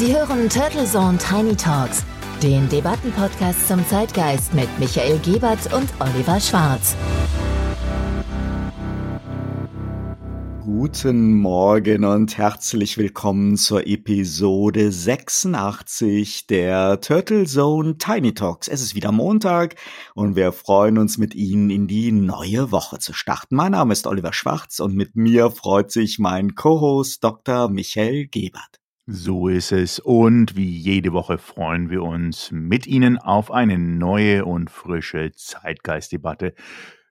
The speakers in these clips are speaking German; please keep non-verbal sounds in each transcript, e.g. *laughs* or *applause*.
Sie hören Turtle Zone Tiny Talks, den Debattenpodcast zum Zeitgeist mit Michael Gebert und Oliver Schwarz. Guten Morgen und herzlich willkommen zur Episode 86 der Turtle Zone Tiny Talks. Es ist wieder Montag und wir freuen uns mit Ihnen in die neue Woche zu starten. Mein Name ist Oliver Schwarz und mit mir freut sich mein Co-Host Dr. Michael Gebert. So ist es. Und wie jede Woche freuen wir uns mit Ihnen auf eine neue und frische Zeitgeistdebatte.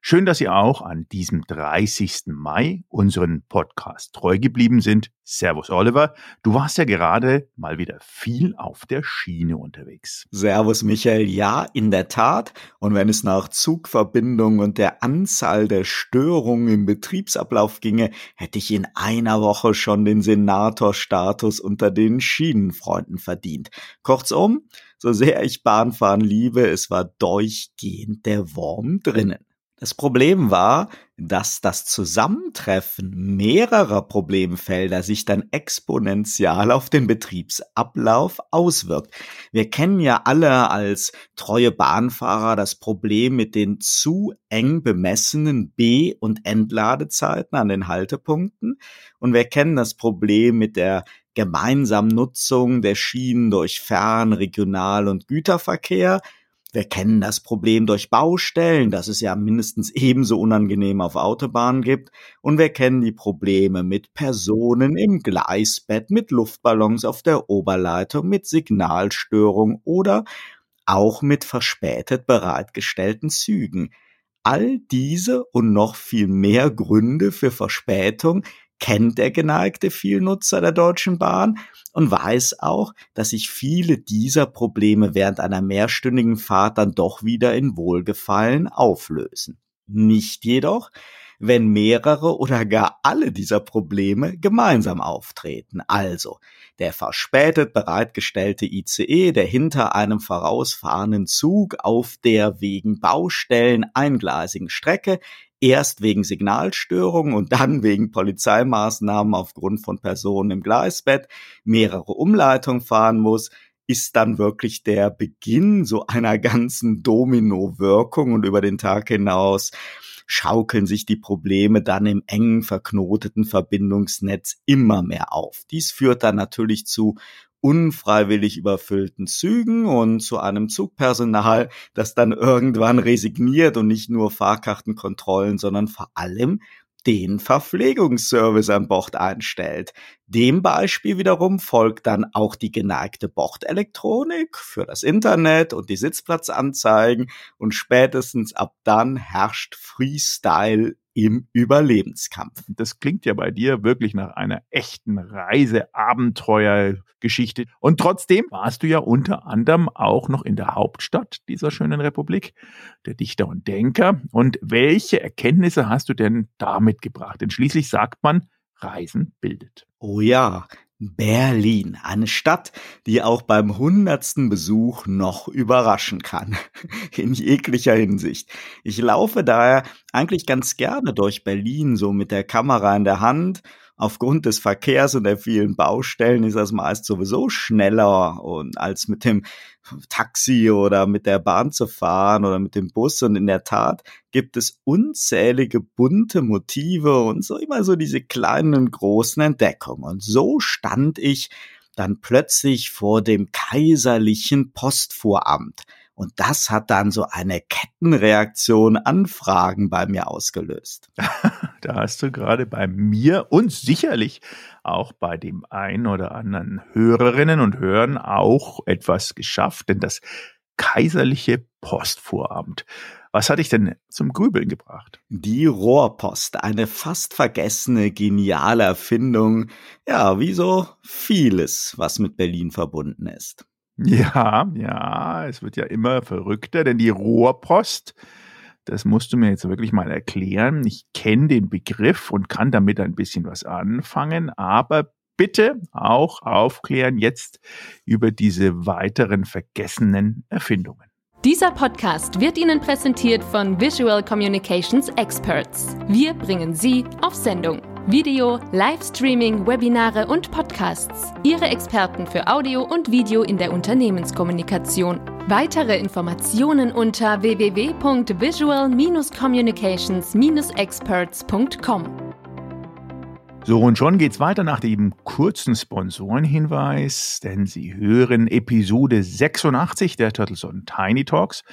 Schön, dass Sie auch an diesem 30. Mai unseren Podcast treu geblieben sind. Servus Oliver, du warst ja gerade mal wieder viel auf der Schiene unterwegs. Servus Michael, ja, in der Tat. Und wenn es nach Zugverbindung und der Anzahl der Störungen im Betriebsablauf ginge, hätte ich in einer Woche schon den Senatorstatus unter den Schienenfreunden verdient. Kurzum, so sehr ich Bahnfahren liebe, es war durchgehend der Wurm drinnen. Das Problem war, dass das Zusammentreffen mehrerer Problemfelder sich dann exponentiell auf den Betriebsablauf auswirkt. Wir kennen ja alle als treue Bahnfahrer das Problem mit den zu eng bemessenen B- und Entladezeiten an den Haltepunkten und wir kennen das Problem mit der gemeinsamen Nutzung der Schienen durch Fern-, Regional- und Güterverkehr, wir kennen das Problem durch Baustellen, das es ja mindestens ebenso unangenehm auf Autobahnen gibt. Und wir kennen die Probleme mit Personen im Gleisbett, mit Luftballons auf der Oberleitung, mit Signalstörung oder auch mit verspätet bereitgestellten Zügen. All diese und noch viel mehr Gründe für Verspätung kennt der geneigte Vielnutzer der Deutschen Bahn und weiß auch, dass sich viele dieser Probleme während einer mehrstündigen Fahrt dann doch wieder in Wohlgefallen auflösen. Nicht jedoch, wenn mehrere oder gar alle dieser Probleme gemeinsam auftreten. Also der verspätet bereitgestellte ICE, der hinter einem vorausfahrenden Zug auf der wegen Baustellen eingleisigen Strecke erst wegen Signalstörungen und dann *laughs* wegen Polizeimaßnahmen aufgrund von Personen im Gleisbett mehrere Umleitungen fahren muss, ist dann wirklich der Beginn so einer ganzen Domino-Wirkung und über den Tag hinaus schaukeln sich die Probleme dann im engen verknoteten Verbindungsnetz immer mehr auf. Dies führt dann natürlich zu unfreiwillig überfüllten Zügen und zu einem Zugpersonal, das dann irgendwann resigniert und nicht nur Fahrkartenkontrollen, sondern vor allem den Verpflegungsservice an Bord einstellt. Dem Beispiel wiederum folgt dann auch die geneigte Bordelektronik für das Internet und die Sitzplatzanzeigen und spätestens ab dann herrscht Freestyle im Überlebenskampf. Das klingt ja bei dir wirklich nach einer echten Reise-Abenteuer-Geschichte. Und trotzdem warst du ja unter anderem auch noch in der Hauptstadt dieser schönen Republik, der Dichter und Denker. Und welche Erkenntnisse hast du denn da mitgebracht? Denn schließlich sagt man, Reisen bildet. Oh ja, Berlin, eine Stadt, die auch beim hundertsten Besuch noch überraschen kann, *laughs* in jeglicher Hinsicht. Ich laufe daher eigentlich ganz gerne durch Berlin, so mit der Kamera in der Hand aufgrund des Verkehrs und der vielen Baustellen ist das meist sowieso schneller und als mit dem Taxi oder mit der Bahn zu fahren oder mit dem Bus. Und in der Tat gibt es unzählige bunte Motive und so immer so diese kleinen und großen Entdeckungen. Und so stand ich dann plötzlich vor dem kaiserlichen Postvoramt. Und das hat dann so eine Kettenreaktion an Fragen bei mir ausgelöst. *laughs* da hast du gerade bei mir und sicherlich auch bei dem einen oder anderen Hörerinnen und Hörern auch etwas geschafft, denn das kaiserliche Postvoramt. Was hat dich denn zum Grübeln gebracht? Die Rohrpost, eine fast vergessene, geniale Erfindung. Ja, wie so vieles, was mit Berlin verbunden ist. Ja, ja, es wird ja immer verrückter, denn die Rohrpost, das musst du mir jetzt wirklich mal erklären. Ich kenne den Begriff und kann damit ein bisschen was anfangen, aber bitte auch aufklären jetzt über diese weiteren vergessenen Erfindungen. Dieser Podcast wird Ihnen präsentiert von Visual Communications Experts. Wir bringen Sie auf Sendung Video, Livestreaming, Webinare und Podcasts. Ihre Experten für Audio und Video in der Unternehmenskommunikation. Weitere Informationen unter www.visual-communications-experts.com. So, und schon geht's weiter nach dem kurzen Sponsorenhinweis, denn Sie hören Episode 86 der Turtles on Tiny Talks.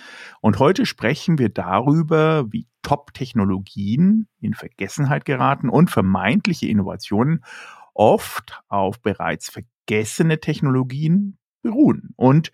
Und heute sprechen wir darüber, wie Top-Technologien in Vergessenheit geraten und vermeintliche Innovationen oft auf bereits vergessene Technologien beruhen. Und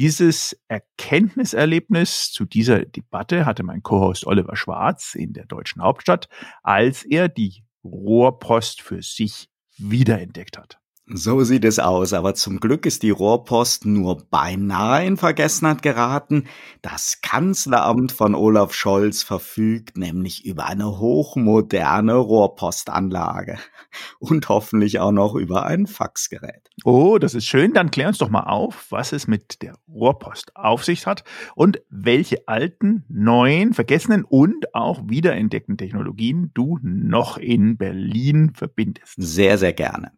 dieses Erkenntniserlebnis zu dieser Debatte hatte mein Co-Host Oliver Schwarz in der deutschen Hauptstadt, als er die Rohrpost für sich wiederentdeckt hat. So sieht es aus, aber zum Glück ist die Rohrpost nur beinahe in Vergessenheit geraten. Das Kanzleramt von Olaf Scholz verfügt nämlich über eine hochmoderne Rohrpostanlage *laughs* und hoffentlich auch noch über ein Faxgerät. Oh, das ist schön. Dann klär uns doch mal auf, was es mit der Rohrpost auf sich hat und welche alten, neuen, vergessenen und auch wiederentdeckten Technologien du noch in Berlin verbindest. Sehr, sehr gerne.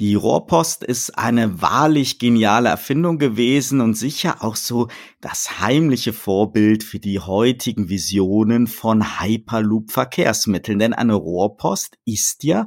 Die Rohrpost ist eine wahrlich geniale Erfindung gewesen und sicher auch so das heimliche Vorbild für die heutigen Visionen von Hyperloop-Verkehrsmitteln. Denn eine Rohrpost ist ja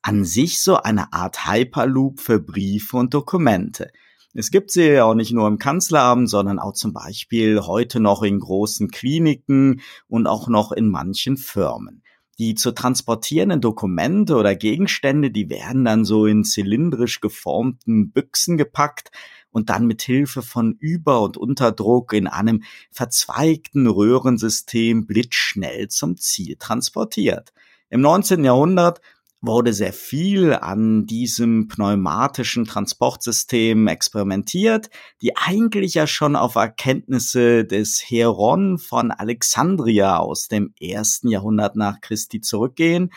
an sich so eine Art Hyperloop für Briefe und Dokumente. Es gibt sie ja auch nicht nur im Kanzleramt, sondern auch zum Beispiel heute noch in großen Kliniken und auch noch in manchen Firmen. Die zu transportierenden Dokumente oder Gegenstände, die werden dann so in zylindrisch geformten Büchsen gepackt und dann mit Hilfe von Über- und Unterdruck in einem verzweigten Röhrensystem blitzschnell zum Ziel transportiert. Im 19. Jahrhundert wurde sehr viel an diesem pneumatischen Transportsystem experimentiert, die eigentlich ja schon auf Erkenntnisse des Heron von Alexandria aus dem ersten Jahrhundert nach Christi zurückgehen.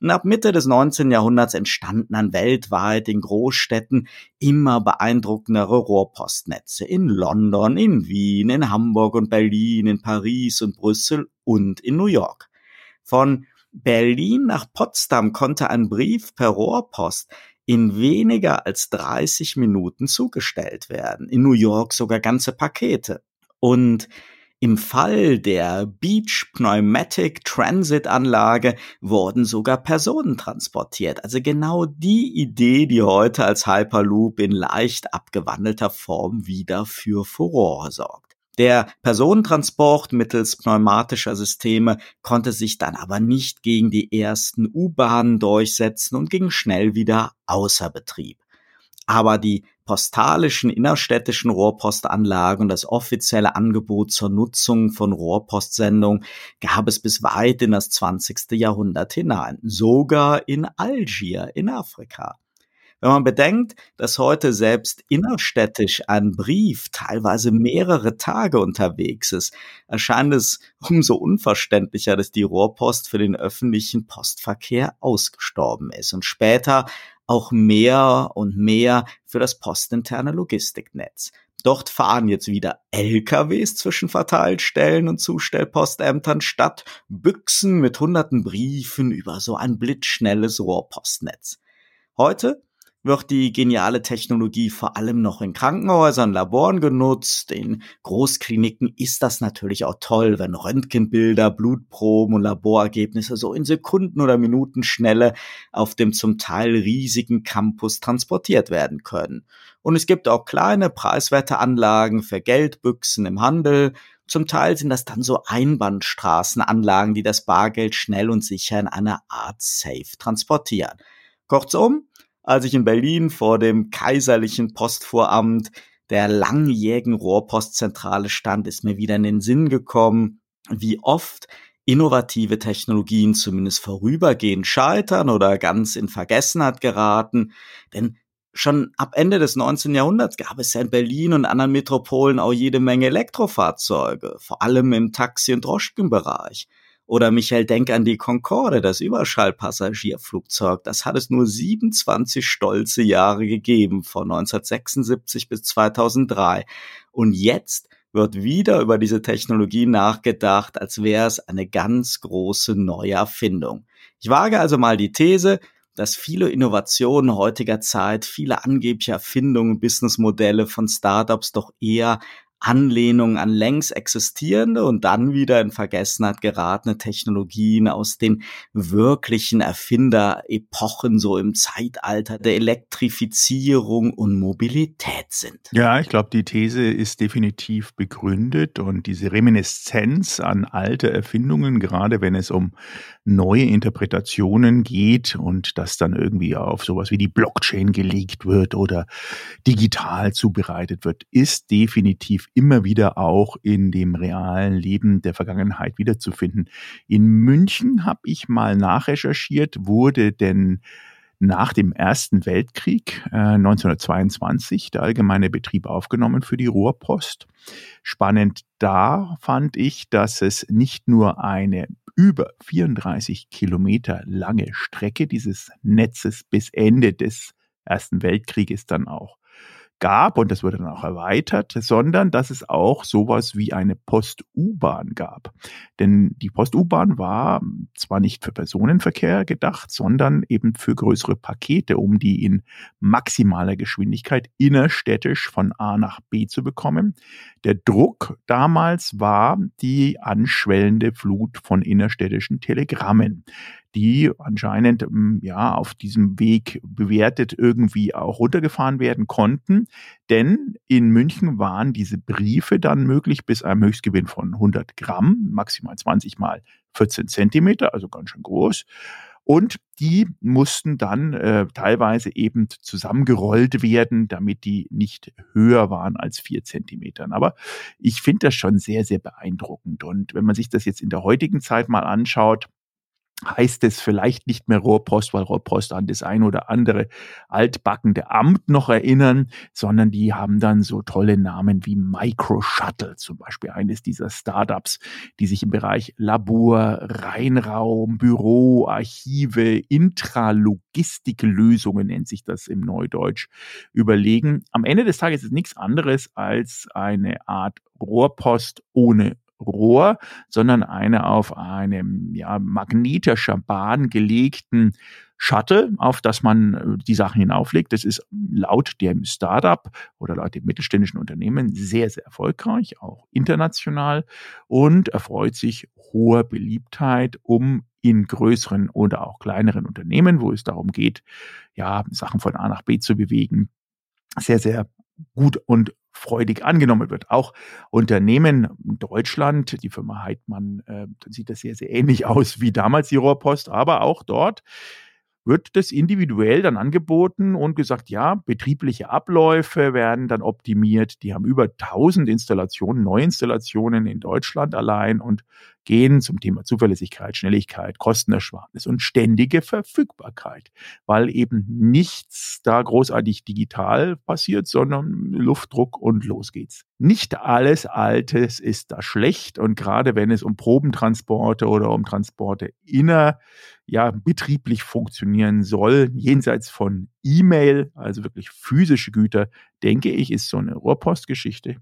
Und ab Mitte des 19. Jahrhunderts entstanden dann weltweit in Großstädten immer beeindruckendere Rohrpostnetze in London, in Wien, in Hamburg und Berlin, in Paris und Brüssel und in New York. Von Berlin nach Potsdam konnte ein Brief per Rohrpost in weniger als 30 Minuten zugestellt werden. In New York sogar ganze Pakete. Und im Fall der Beach Pneumatic Transit Anlage wurden sogar Personen transportiert. Also genau die Idee, die heute als Hyperloop in leicht abgewandelter Form wieder für Furore sorgt. Der Personentransport mittels pneumatischer Systeme konnte sich dann aber nicht gegen die ersten U-Bahnen durchsetzen und ging schnell wieder außer Betrieb. Aber die postalischen innerstädtischen Rohrpostanlagen und das offizielle Angebot zur Nutzung von Rohrpostsendungen gab es bis weit in das 20. Jahrhundert hinein, sogar in Algier in Afrika. Wenn man bedenkt, dass heute selbst innerstädtisch ein Brief teilweise mehrere Tage unterwegs ist, erscheint es *laughs* umso unverständlicher, dass die Rohrpost für den öffentlichen Postverkehr ausgestorben ist und später auch mehr und mehr für das postinterne Logistiknetz. Dort fahren jetzt wieder LKWs zwischen Verteilstellen und Zustellpostämtern statt Büchsen mit hunderten Briefen über so ein blitzschnelles Rohrpostnetz. Heute wird die geniale Technologie vor allem noch in Krankenhäusern, Laboren genutzt. In Großkliniken ist das natürlich auch toll, wenn Röntgenbilder, Blutproben und Laborergebnisse so in Sekunden oder Minuten Schnelle auf dem zum Teil riesigen Campus transportiert werden können. Und es gibt auch kleine preiswerte Anlagen für Geldbüchsen im Handel. Zum Teil sind das dann so Einbahnstraßenanlagen, die das Bargeld schnell und sicher in einer Art Safe transportieren. Kurzum, als ich in Berlin vor dem kaiserlichen Postvoramt der langjährigen Rohrpostzentrale stand, ist mir wieder in den Sinn gekommen, wie oft innovative Technologien zumindest vorübergehend scheitern oder ganz in Vergessenheit geraten. Denn schon ab Ende des 19. Jahrhunderts gab es ja in Berlin und anderen Metropolen auch jede Menge Elektrofahrzeuge, vor allem im Taxi- und Droschkenbereich. Oder Michael, denk an die Concorde, das Überschallpassagierflugzeug. Das hat es nur 27 stolze Jahre gegeben, von 1976 bis 2003. Und jetzt wird wieder über diese Technologie nachgedacht, als wäre es eine ganz große neue Erfindung. Ich wage also mal die These, dass viele Innovationen heutiger Zeit, viele angebliche Erfindungen, Businessmodelle von Startups doch eher Anlehnung an längst existierende und dann wieder in Vergessenheit geratene Technologien aus den wirklichen Erfinderepochen, so im Zeitalter der Elektrifizierung und Mobilität sind. Ja, ich glaube, die These ist definitiv begründet und diese Reminiszenz an alte Erfindungen, gerade wenn es um neue Interpretationen geht und das dann irgendwie auf sowas wie die Blockchain gelegt wird oder digital zubereitet wird, ist definitiv immer wieder auch in dem realen Leben der Vergangenheit wiederzufinden. In München habe ich mal nachrecherchiert, wurde denn nach dem Ersten Weltkrieg äh, 1922 der allgemeine Betrieb aufgenommen für die Rohrpost. Spannend da fand ich, dass es nicht nur eine über 34 Kilometer lange Strecke dieses Netzes bis Ende des Ersten Weltkrieges dann auch gab, und das wurde dann auch erweitert, sondern dass es auch sowas wie eine Post-U-Bahn gab. Denn die Post-U-Bahn war zwar nicht für Personenverkehr gedacht, sondern eben für größere Pakete, um die in maximaler Geschwindigkeit innerstädtisch von A nach B zu bekommen. Der Druck damals war die anschwellende Flut von innerstädtischen Telegrammen die anscheinend ähm, ja auf diesem Weg bewertet irgendwie auch runtergefahren werden konnten. Denn in München waren diese Briefe dann möglich bis einem Höchstgewinn von 100 Gramm, maximal 20 mal 14 Zentimeter, also ganz schön groß. Und die mussten dann äh, teilweise eben zusammengerollt werden, damit die nicht höher waren als vier Zentimetern. Aber ich finde das schon sehr, sehr beeindruckend. Und wenn man sich das jetzt in der heutigen Zeit mal anschaut, heißt es vielleicht nicht mehr Rohrpost, weil Rohrpost an das ein oder andere altbackende Amt noch erinnern, sondern die haben dann so tolle Namen wie Micro Shuttle, zum Beispiel eines dieser Startups, die sich im Bereich Labor, Reinraum, Büro, Archive, Intralogistiklösungen nennt sich das im Neudeutsch, überlegen. Am Ende des Tages ist nichts anderes als eine Art Rohrpost ohne Rohr, sondern eine auf einem ja, magnetischer Bahn gelegten Shuttle, auf das man äh, die Sachen hinauflegt. Das ist laut dem Startup oder laut dem mittelständischen Unternehmen sehr, sehr erfolgreich, auch international und erfreut sich hoher Beliebtheit, um in größeren oder auch kleineren Unternehmen, wo es darum geht, ja, Sachen von A nach B zu bewegen, sehr, sehr gut und freudig angenommen wird. Auch Unternehmen in Deutschland, die Firma Heidmann, äh, sieht das sehr, sehr ähnlich *laughs* aus wie damals die Rohrpost, aber auch dort wird das individuell dann angeboten und gesagt, ja, betriebliche Abläufe werden dann optimiert. Die haben über 1000 Installationen, Neuinstallationen in Deutschland allein und gehen zum Thema Zuverlässigkeit, Schnelligkeit, Kostenersparnis und ständige Verfügbarkeit, weil eben nichts da großartig digital passiert, sondern Luftdruck und los geht's. Nicht alles Altes ist da schlecht und gerade wenn es um Probentransporte oder um Transporte inner ja betrieblich funktionieren soll, jenseits von E-Mail, also wirklich physische Güter, denke ich, ist so eine Rohrpostgeschichte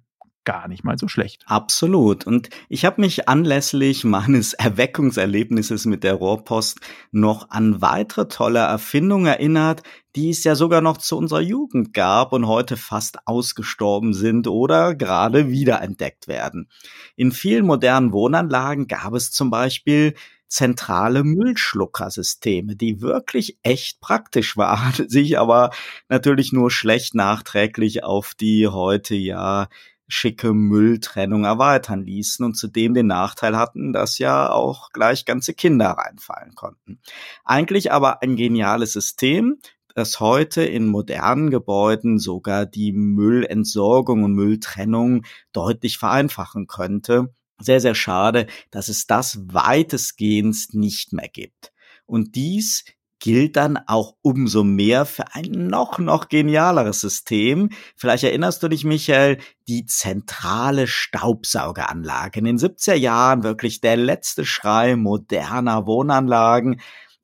gar nicht mal so schlecht. Absolut. Und ich habe mich anlässlich *laughs* meines Erweckungserlebnisses mit der Rohrpost noch an weitere tolle Erfindungen erinnert, die es ja sogar noch zu unserer Jugend gab und heute fast ausgestorben sind oder gerade wiederentdeckt werden. In vielen modernen Wohnanlagen gab es zum Beispiel zentrale Müllschluckersysteme, die wirklich echt praktisch waren, *laughs* sich aber natürlich nur schlecht nachträglich auf die heute ja schicke Mülltrennung erweitern ließen und zudem den Nachteil hatten, dass ja auch gleich ganze Kinder reinfallen konnten. Eigentlich aber ein geniales System, das heute in modernen Gebäuden sogar die Müllentsorgung und Mülltrennung deutlich vereinfachen könnte. Sehr, sehr schade, dass es das weitestgehend nicht mehr gibt. Und dies gilt dann auch umso mehr für ein noch, noch genialeres System. Vielleicht erinnerst du dich, Michael, die zentrale Staubsaugeranlage. In den 70er Jahren wirklich der letzte Schrei moderner Wohnanlagen.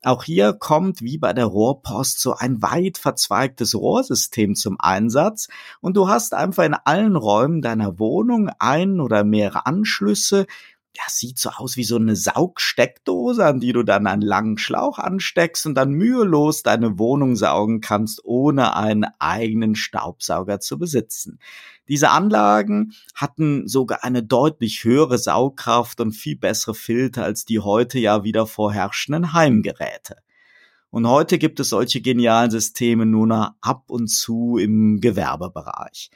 Auch hier kommt wie bei der Rohrpost so ein weit verzweigtes Rohrsystem zum Einsatz. Und du hast einfach in allen Räumen deiner Wohnung ein oder mehrere Anschlüsse, ja, sieht so aus wie so eine Saugsteckdose, an die du dann einen langen Schlauch ansteckst und dann mühelos deine Wohnung saugen kannst, ohne einen eigenen Staubsauger zu besitzen. Diese Anlagen hatten sogar eine deutlich höhere Saugkraft und viel bessere Filter als die heute ja wieder vorherrschenden Heimgeräte. Und heute gibt es solche genialen Systeme nur noch ab und zu im Gewerbebereich.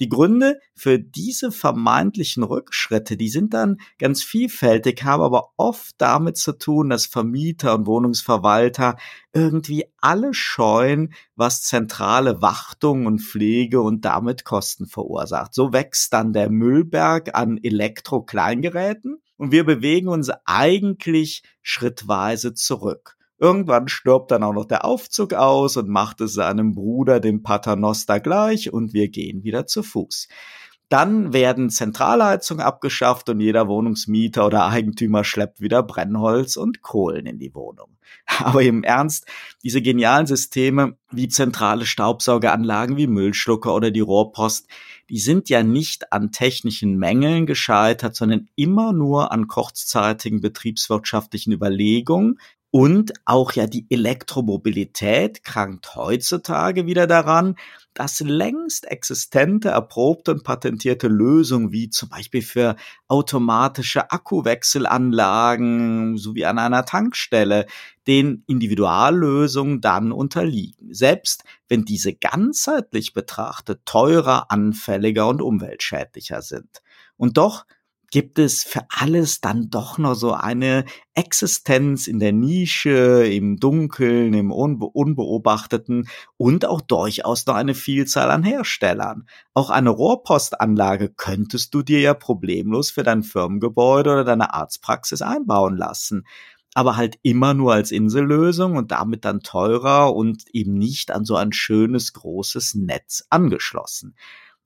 Die Gründe für diese vermeintlichen Rückschritte, die sind dann ganz vielfältig, haben aber oft damit zu tun, dass Vermieter und Wohnungsverwalter irgendwie alle scheuen, was zentrale Wartung und Pflege und damit Kosten verursacht. So wächst dann der Müllberg an Elektro-Kleingeräten und wir bewegen uns eigentlich schrittweise zurück. Irgendwann stirbt dann auch noch der Aufzug aus und macht es seinem Bruder, dem Paternoster, gleich und wir gehen wieder zu Fuß. Dann werden Zentralheizungen abgeschafft und jeder Wohnungsmieter oder Eigentümer schleppt wieder Brennholz und Kohlen in die Wohnung. *laughs* Aber im Ernst, diese genialen Systeme wie zentrale Staubsaugeranlagen wie Müllschlucker oder die Rohrpost, die sind ja nicht an technischen Mängeln gescheitert, sondern immer nur an kurzzeitigen betriebswirtschaftlichen Überlegungen, und auch ja die Elektromobilität krankt heutzutage wieder daran, dass längst existente, erprobte und patentierte Lösungen wie zum Beispiel für automatische Akkuwechselanlagen sowie an einer Tankstelle den Individuallösungen dann unterliegen, selbst wenn diese ganzheitlich betrachtet teurer, anfälliger und umweltschädlicher sind. Und doch gibt es für alles dann doch noch so eine Existenz in der Nische, im Dunkeln, im Unbe Unbeobachteten und auch durchaus noch eine Vielzahl an Herstellern. Auch eine Rohrpostanlage könntest du dir ja problemlos für dein Firmengebäude oder deine Arztpraxis einbauen lassen aber halt immer nur als Insellösung und damit dann teurer und eben nicht an so ein schönes großes Netz angeschlossen.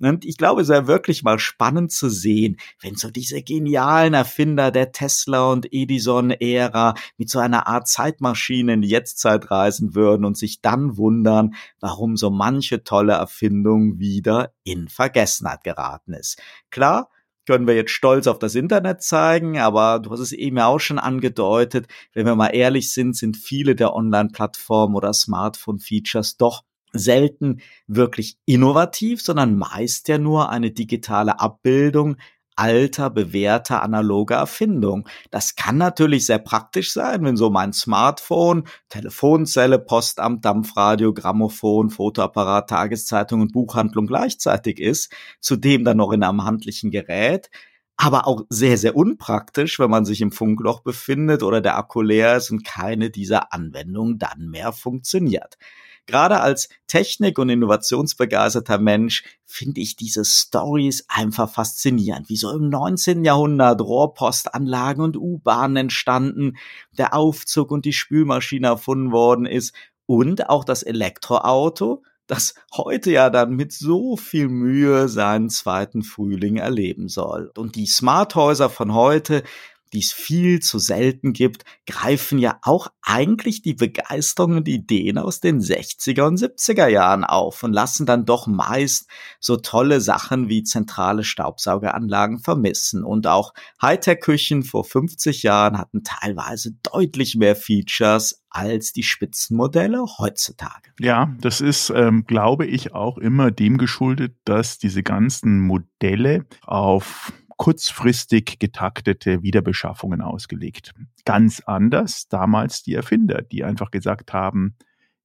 Und ich glaube, es wäre wirklich mal spannend zu sehen, wenn so diese genialen Erfinder der Tesla und Edison-Ära mit so einer Art Zeitmaschine in die Jetztzeit reisen würden und sich dann wundern, warum so manche tolle Erfindung wieder in Vergessenheit geraten ist. Klar, können wir jetzt stolz auf das Internet zeigen, aber du hast es eben auch schon angedeutet, wenn wir mal ehrlich sind, sind viele der Online-Plattformen oder Smartphone-Features doch selten wirklich innovativ, sondern meist ja nur eine digitale Abbildung alter, bewährter, analoger Erfindung. Das kann natürlich sehr praktisch sein, wenn so mein Smartphone, Telefonzelle, Postamt, Dampfradio, Grammophon, Fotoapparat, Tageszeitung und Buchhandlung gleichzeitig ist, zudem dann noch in einem handlichen Gerät aber auch sehr, sehr unpraktisch, wenn man sich im Funkloch befindet oder der Akku leer ist und keine dieser Anwendungen dann mehr funktioniert. Gerade als Technik- und Innovationsbegeisterter Mensch finde ich diese Stories einfach faszinierend, wie so im 19. Jahrhundert Rohrpostanlagen und U-Bahnen entstanden, der Aufzug und die Spülmaschine erfunden worden ist und auch das Elektroauto, das heute ja dann mit so viel Mühe seinen zweiten Frühling erleben soll. Und die Smarthäuser von heute, die es viel zu selten gibt, greifen ja auch eigentlich die Begeisterung und Ideen aus den 60er und 70er Jahren auf und lassen dann doch meist so tolle Sachen wie zentrale Staubsaugeranlagen vermissen. Und auch Hightech-Küchen vor 50 Jahren hatten teilweise deutlich mehr Features als die Spitzenmodelle heutzutage. Ja, das ist, ähm, glaube ich, auch immer dem geschuldet, dass diese ganzen Modelle auf kurzfristig getaktete Wiederbeschaffungen ausgelegt. Ganz anders damals die Erfinder, die einfach gesagt haben,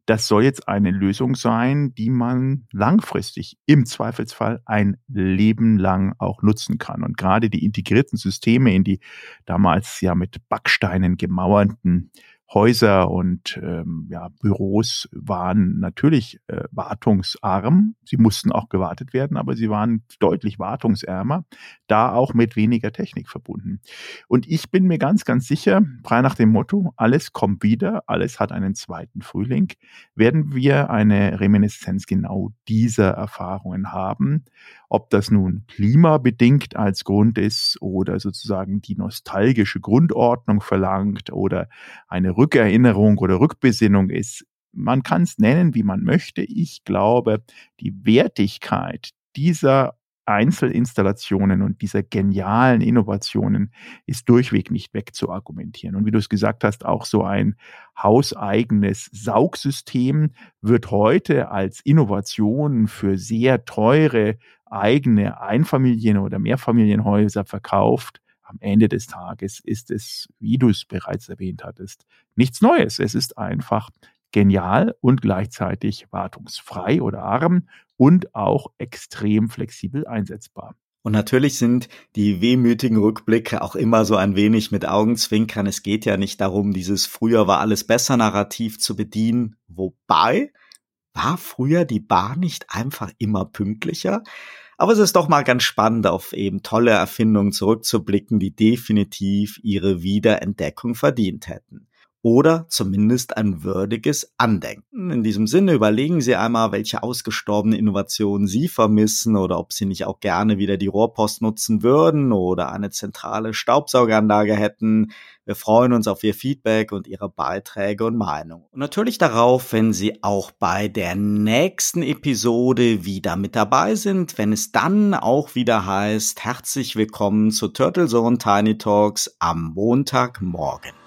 das soll jetzt eine Lösung sein, die man langfristig im Zweifelsfall ein Leben lang auch nutzen kann. Und gerade die integrierten Systeme in die damals ja mit Backsteinen gemauerten Häuser und ähm, ja, Büros waren natürlich äh, wartungsarm. Sie mussten auch gewartet werden, aber sie waren deutlich wartungsärmer, da auch mit weniger Technik verbunden. Und ich bin mir ganz, ganz sicher, frei nach dem Motto, alles kommt wieder, alles hat einen zweiten Frühling, werden wir eine Reminiszenz genau dieser Erfahrungen haben. Ob das nun klimabedingt als Grund ist oder sozusagen die nostalgische Grundordnung verlangt oder eine Rückerinnerung oder Rückbesinnung ist. Man kann es nennen, wie man möchte. Ich glaube, die Wertigkeit dieser Einzelinstallationen und dieser genialen Innovationen ist durchweg nicht wegzuargumentieren. Und wie du es gesagt hast, auch so ein hauseigenes Saugsystem wird heute als Innovation für sehr teure eigene Einfamilien- oder Mehrfamilienhäuser verkauft. Am Ende des Tages ist es, wie du es bereits erwähnt hattest, nichts Neues. Es ist einfach genial und gleichzeitig wartungsfrei oder arm und auch extrem flexibel einsetzbar. Und natürlich sind die wehmütigen Rückblicke auch immer so ein wenig mit Augenzwinkern. Es geht ja nicht darum, dieses früher war alles besser Narrativ zu bedienen. Wobei, war früher die Bar nicht einfach immer pünktlicher? Aber es ist doch mal ganz spannend, auf eben tolle Erfindungen zurückzublicken, die definitiv ihre Wiederentdeckung verdient hätten oder zumindest ein würdiges Andenken. In diesem Sinne überlegen Sie einmal, welche ausgestorbene Innovationen Sie vermissen oder ob Sie nicht auch gerne wieder die Rohrpost nutzen würden oder eine zentrale Staubsaugeranlage hätten. Wir freuen uns auf Ihr Feedback und Ihre Beiträge und Meinungen. Und natürlich darauf, wenn Sie auch bei der nächsten Episode wieder mit dabei sind, wenn es dann auch wieder heißt, herzlich willkommen zu Turtle Zone Tiny Talks am Montagmorgen.